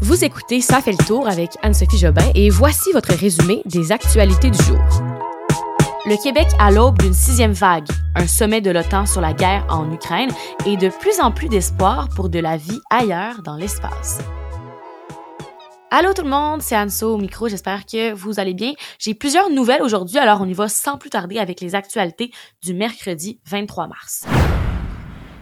Vous écoutez Ça fait le tour avec Anne-Sophie Jobin et voici votre résumé des actualités du jour. Le Québec à l'aube d'une sixième vague, un sommet de l'OTAN sur la guerre en Ukraine et de plus en plus d'espoir pour de la vie ailleurs dans l'espace. Allô tout le monde, c'est Anso au micro, j'espère que vous allez bien. J'ai plusieurs nouvelles aujourd'hui, alors on y va sans plus tarder avec les actualités du mercredi 23 mars.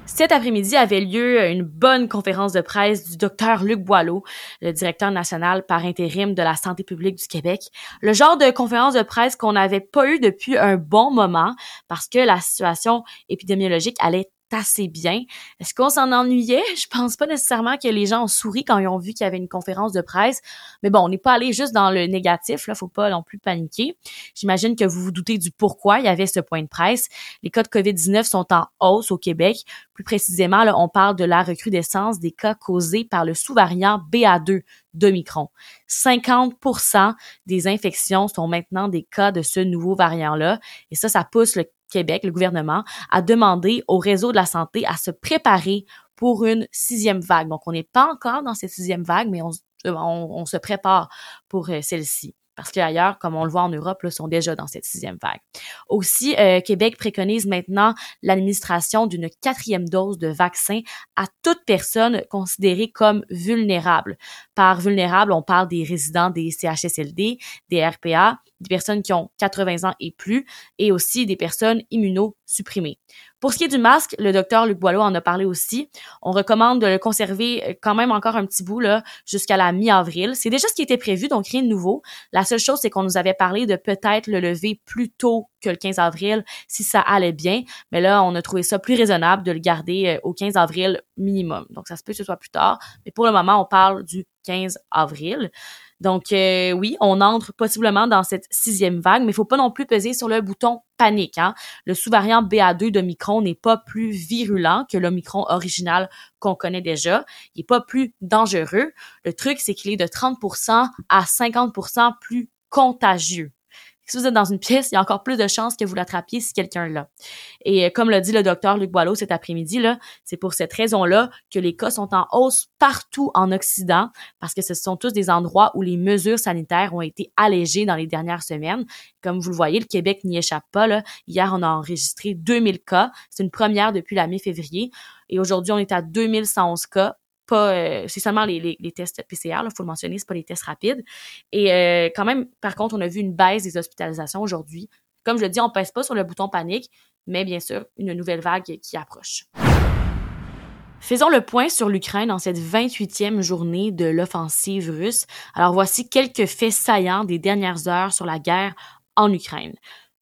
Cet après-midi avait lieu une bonne conférence de presse du docteur Luc Boileau, le directeur national par intérim de la santé publique du Québec. Le genre de conférence de presse qu'on n'avait pas eu depuis un bon moment parce que la situation épidémiologique allait assez bien. Est-ce qu'on s'en ennuyait? Je pense pas nécessairement que les gens ont souri quand ils ont vu qu'il y avait une conférence de presse. Mais bon, on n'est pas allé juste dans le négatif, là, faut pas non plus paniquer. J'imagine que vous vous doutez du pourquoi il y avait ce point de presse. Les cas de COVID-19 sont en hausse au Québec. Plus précisément, là, on parle de la recrudescence des cas causés par le sous-variant BA2 d'Omicron. 50% des infections sont maintenant des cas de ce nouveau variant-là. Et ça, ça pousse le Québec, le gouvernement, a demandé au réseau de la santé à se préparer pour une sixième vague. Donc, on n'est pas encore dans cette sixième vague, mais on, se prépare pour euh, celle-ci parce qu'ailleurs, comme on le voit en Europe, là, sont déjà dans cette sixième vague. Aussi, euh, Québec préconise maintenant l'administration d'une quatrième dose de vaccin à toute personne considérée comme vulnérable. Par vulnérable, on parle des résidents des CHSLD, des RPA, des personnes qui ont 80 ans et plus, et aussi des personnes Pour ce qui est du masque, le docteur Luc Boileau en a parlé aussi. On recommande de le conserver euh, quand même encore un petit bout là jusqu'à la mi-avril. C'est déjà ce qui était prévu, donc rien de nouveau. La seule chose, c'est qu'on nous avait parlé de peut-être le lever plus tôt que le 15 avril si ça allait bien. Mais là, on a trouvé ça plus raisonnable de le garder euh, au 15 avril minimum. Donc, ça se peut que ce soit plus tard. Mais pour le moment, on parle du 15 avril. Donc euh, oui, on entre possiblement dans cette sixième vague, mais il faut pas non plus peser sur le bouton panique. Hein. Le sous-variant BA2 d'Omicron n'est pas plus virulent que l'Omicron original qu'on connaît déjà. Il est pas plus dangereux. Le truc, c'est qu'il est de 30% à 50% plus contagieux si vous êtes dans une pièce, il y a encore plus de chances que vous l'attrapiez si quelqu'un l'a. Et euh, comme l'a dit le docteur Luc Boileau cet après-midi, là, c'est pour cette raison-là que les cas sont en hausse partout en Occident, parce que ce sont tous des endroits où les mesures sanitaires ont été allégées dans les dernières semaines. Comme vous le voyez, le Québec n'y échappe pas. Là. Hier, on a enregistré 2000 cas. C'est une première depuis la mi-février. Et aujourd'hui, on est à 2111 cas euh, c'est seulement les, les, tests PCR, il faut le mentionner, c'est pas les tests rapides. Et euh, quand même, par contre, on a vu une baisse des hospitalisations aujourd'hui. Comme je le dis, on pèse pas sur le bouton panique, mais bien sûr, une nouvelle vague qui approche. Faisons le point sur l'Ukraine en cette 28e journée de l'offensive russe. Alors voici quelques faits saillants des dernières heures sur la guerre en Ukraine.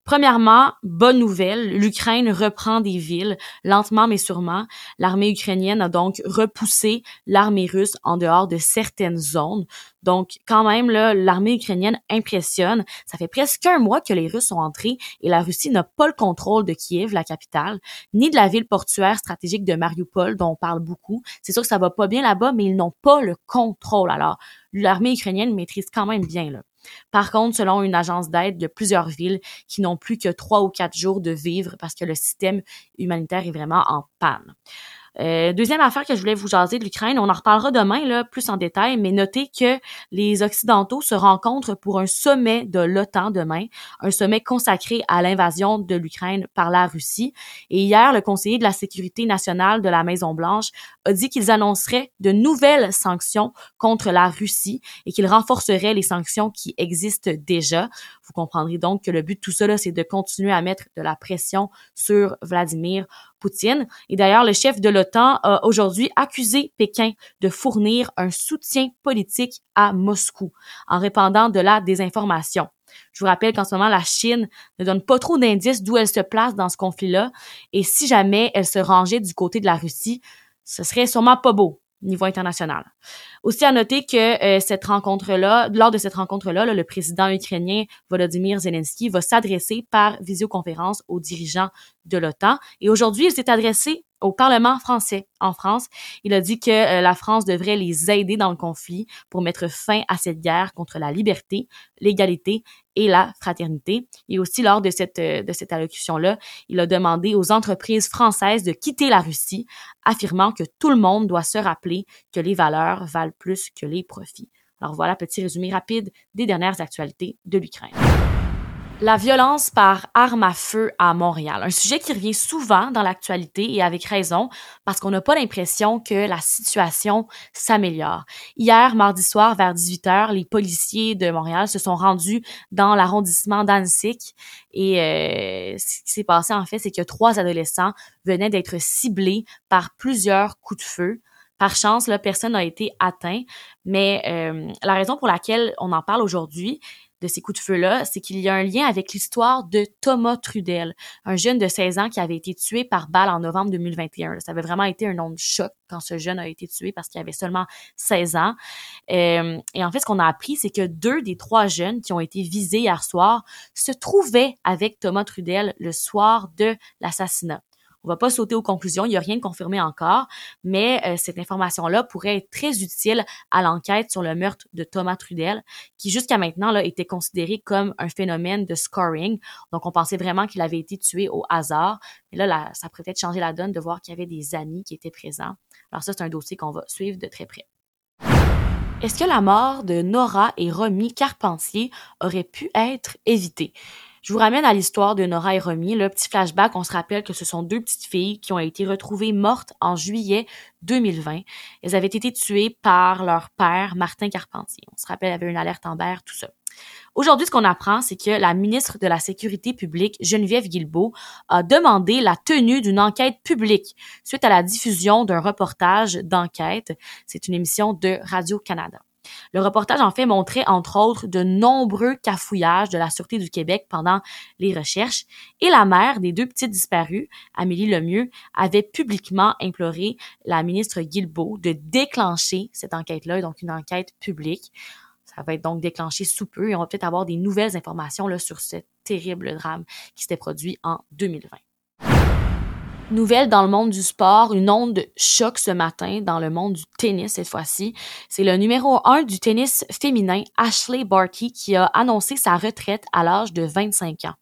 Premièrement, bonne nouvelle, l'Ukraine reprend des villes, lentement mais sûrement. L'armée ukrainienne a donc repoussé l'armée russe en dehors de certaines zones. Donc, quand même, l'armée ukrainienne impressionne. Ça fait presque un mois que les Russes sont entrés et la Russie n'a pas le contrôle de Kiev, la capitale, ni de la ville portuaire stratégique de Mariupol, dont on parle beaucoup. C'est sûr que ça va pas bien là-bas, mais ils n'ont pas le contrôle. Alors, l'armée ukrainienne maîtrise quand même bien, là. Par contre, selon une agence d'aide, il y a plusieurs villes qui n'ont plus que trois ou quatre jours de vivre parce que le système humanitaire est vraiment en panne. Euh, deuxième affaire que je voulais vous jaser de l'Ukraine, on en reparlera demain là plus en détail, mais notez que les Occidentaux se rencontrent pour un sommet de l'OTAN demain, un sommet consacré à l'invasion de l'Ukraine par la Russie. Et hier, le conseiller de la sécurité nationale de la Maison Blanche a dit qu'ils annonceraient de nouvelles sanctions contre la Russie et qu'ils renforceraient les sanctions qui existent déjà. Vous comprendrez donc que le but de tout ça, c'est de continuer à mettre de la pression sur Vladimir Poutine. Et d'ailleurs, le chef de l'OTAN a aujourd'hui accusé Pékin de fournir un soutien politique à Moscou en répandant de la désinformation. Je vous rappelle qu'en ce moment, la Chine ne donne pas trop d'indices d'où elle se place dans ce conflit-là. Et si jamais elle se rangeait du côté de la Russie, ce serait sûrement pas beau niveau international. Aussi à noter que euh, cette rencontre-là, lors de cette rencontre-là, le président ukrainien Volodymyr Zelensky va s'adresser par visioconférence aux dirigeants de l'OTAN. Et aujourd'hui, il s'est adressé au Parlement français en France. Il a dit que euh, la France devrait les aider dans le conflit pour mettre fin à cette guerre contre la liberté, l'égalité et la fraternité. Et aussi, lors de cette, euh, de cette allocution-là, il a demandé aux entreprises françaises de quitter la Russie, affirmant que tout le monde doit se rappeler que les valeurs valent plus que les profits. Alors voilà, petit résumé rapide des dernières actualités de l'Ukraine. La violence par arme à feu à Montréal, un sujet qui revient souvent dans l'actualité et avec raison parce qu'on n'a pas l'impression que la situation s'améliore. Hier, mardi soir, vers 18h, les policiers de Montréal se sont rendus dans l'arrondissement d'Annecy et euh, ce qui s'est passé en fait, c'est que trois adolescents venaient d'être ciblés par plusieurs coups de feu. Par chance, là, personne n'a été atteint, mais euh, la raison pour laquelle on en parle aujourd'hui, de ces coups de feu-là, c'est qu'il y a un lien avec l'histoire de Thomas Trudel, un jeune de 16 ans qui avait été tué par balle en novembre 2021. Ça avait vraiment été un nom de choc quand ce jeune a été tué parce qu'il avait seulement 16 ans. Euh, et en fait, ce qu'on a appris, c'est que deux des trois jeunes qui ont été visés hier soir se trouvaient avec Thomas Trudel le soir de l'assassinat. On va pas sauter aux conclusions, il n'y a rien de confirmé encore, mais euh, cette information-là pourrait être très utile à l'enquête sur le meurtre de Thomas Trudel, qui jusqu'à maintenant là, était considéré comme un phénomène de scoring. Donc on pensait vraiment qu'il avait été tué au hasard. Mais là, là ça pourrait peut-être changer la donne de voir qu'il y avait des amis qui étaient présents. Alors ça, c'est un dossier qu'on va suivre de très près. Est-ce que la mort de Nora et Romy Carpentier aurait pu être évitée? Je vous ramène à l'histoire de Nora et Romy. Le petit flashback, on se rappelle que ce sont deux petites filles qui ont été retrouvées mortes en juillet 2020. Elles avaient été tuées par leur père, Martin Carpentier. On se rappelle, il y avait une alerte en berre, tout ça. Aujourd'hui, ce qu'on apprend, c'est que la ministre de la Sécurité publique, Geneviève Guilbeault, a demandé la tenue d'une enquête publique suite à la diffusion d'un reportage d'enquête. C'est une émission de Radio-Canada. Le reportage en fait montrait entre autres de nombreux cafouillages de la Sûreté du Québec pendant les recherches et la mère des deux petites disparues, Amélie Lemieux, avait publiquement imploré la ministre Guilbeault de déclencher cette enquête-là, donc une enquête publique. Ça va être donc déclenché sous peu et on va peut-être avoir des nouvelles informations là, sur ce terrible drame qui s'était produit en 2020. Nouvelle dans le monde du sport, une onde choc ce matin dans le monde du tennis cette fois-ci. C'est le numéro un du tennis féminin, Ashley Barty, qui a annoncé sa retraite à l'âge de 25 ans.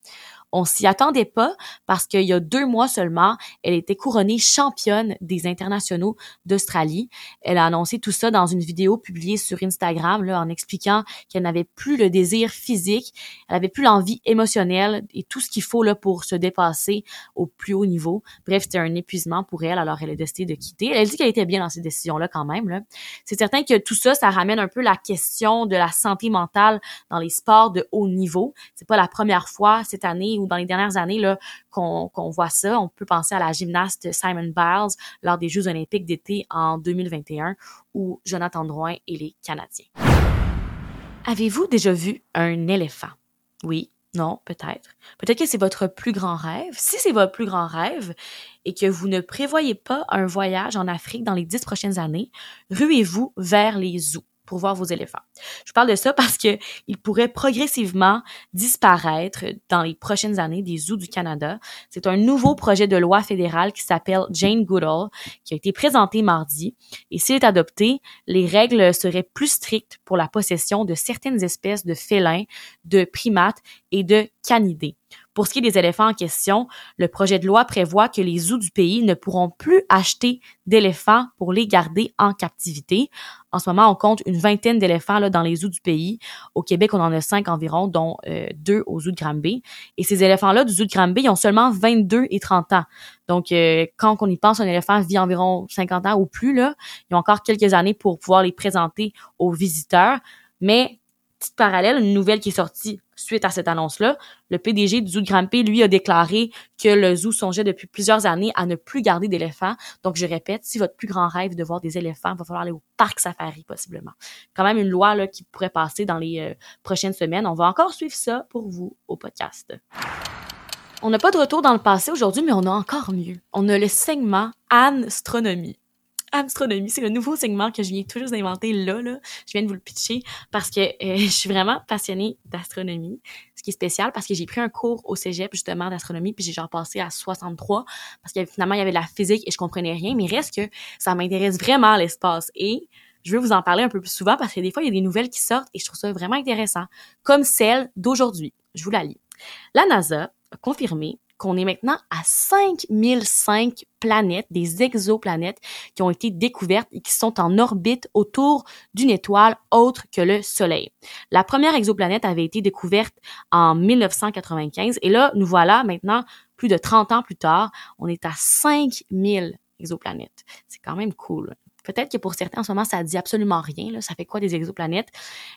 On s'y attendait pas parce qu'il y a deux mois seulement, elle était couronnée championne des internationaux d'Australie. Elle a annoncé tout ça dans une vidéo publiée sur Instagram là, en expliquant qu'elle n'avait plus le désir physique, elle avait plus l'envie émotionnelle et tout ce qu'il faut là pour se dépasser au plus haut niveau. Bref, c'était un épuisement pour elle, alors elle a décidé de quitter. Elle dit qu'elle était bien dans ces décisions-là quand même. Là. C'est certain que tout ça, ça ramène un peu la question de la santé mentale dans les sports de haut niveau. C'est pas la première fois cette année ou dans les dernières années là qu'on voit ça. On peut penser à la gymnaste Simon Biles lors des Jeux olympiques d'été en 2021 ou Jonathan Drouin et les Canadiens. Avez-vous déjà vu un éléphant? Oui, non, peut-être. Peut-être que c'est votre plus grand rêve. Si c'est votre plus grand rêve et que vous ne prévoyez pas un voyage en Afrique dans les dix prochaines années, ruez-vous vers les zoos voir vos éléphants. Je parle de ça parce que il pourrait progressivement disparaître dans les prochaines années des zoos du Canada. C'est un nouveau projet de loi fédéral qui s'appelle Jane Goodall qui a été présenté mardi et s'il est adopté, les règles seraient plus strictes pour la possession de certaines espèces de félins, de primates et de canidés. Pour ce qui est des éléphants en question, le projet de loi prévoit que les zoos du pays ne pourront plus acheter d'éléphants pour les garder en captivité. En ce moment, on compte une vingtaine d'éléphants dans les zoos du pays. Au Québec, on en a cinq environ, dont euh, deux au zoo de Granby. Et ces éléphants-là du zoo de Granby, ils ont seulement 22 et 30 ans. Donc, euh, quand on y pense, un éléphant vit environ 50 ans ou plus. Là. Ils ont encore quelques années pour pouvoir les présenter aux visiteurs. Mais petite parallèle, une nouvelle qui est sortie suite à cette annonce-là, le PDG du zoo de Granby, lui, a déclaré que le zoo songeait depuis plusieurs années à ne plus garder d'éléphants. Donc, je répète, si votre plus grand rêve est de voir des éléphants, il va falloir aller au parc safari, possiblement. Quand même une loi là, qui pourrait passer dans les euh, prochaines semaines. On va encore suivre ça pour vous au podcast. On n'a pas de retour dans le passé aujourd'hui, mais on a encore mieux. On a le segment Astronomie. Astronomie. C'est le nouveau segment que je viens tout juste d'inventer là, là. Je viens de vous le pitcher parce que euh, je suis vraiment passionnée d'astronomie. Ce qui est spécial parce que j'ai pris un cours au cégep justement d'astronomie puis j'ai genre passé à 63 parce que finalement il y avait de la physique et je comprenais rien. Mais reste que ça m'intéresse vraiment l'espace et je veux vous en parler un peu plus souvent parce que des fois il y a des nouvelles qui sortent et je trouve ça vraiment intéressant, comme celle d'aujourd'hui. Je vous la lis. La NASA a confirmé qu'on est maintenant à 5005 planètes, des exoplanètes qui ont été découvertes et qui sont en orbite autour d'une étoile autre que le Soleil. La première exoplanète avait été découverte en 1995 et là, nous voilà maintenant plus de 30 ans plus tard, on est à 5000 exoplanètes. C'est quand même cool. Peut-être que pour certains, en ce moment, ça dit absolument rien. Là. Ça fait quoi des exoplanètes?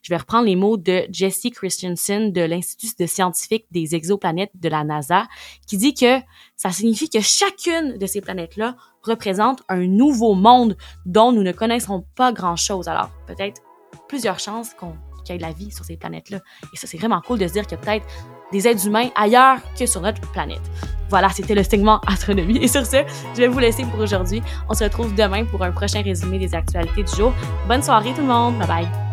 Je vais reprendre les mots de Jesse Christensen de l'Institut de scientifique des exoplanètes de la NASA, qui dit que ça signifie que chacune de ces planètes-là représente un nouveau monde dont nous ne connaissons pas grand-chose. Alors, peut-être plusieurs chances qu'on qu'il ait de la vie sur ces planètes-là. Et ça, c'est vraiment cool de se dire a peut-être des êtres humains ailleurs que sur notre planète. Voilà, c'était le segment astronomie. Et sur ce, je vais vous laisser pour aujourd'hui. On se retrouve demain pour un prochain résumé des actualités du jour. Bonne soirée tout le monde. Bye bye.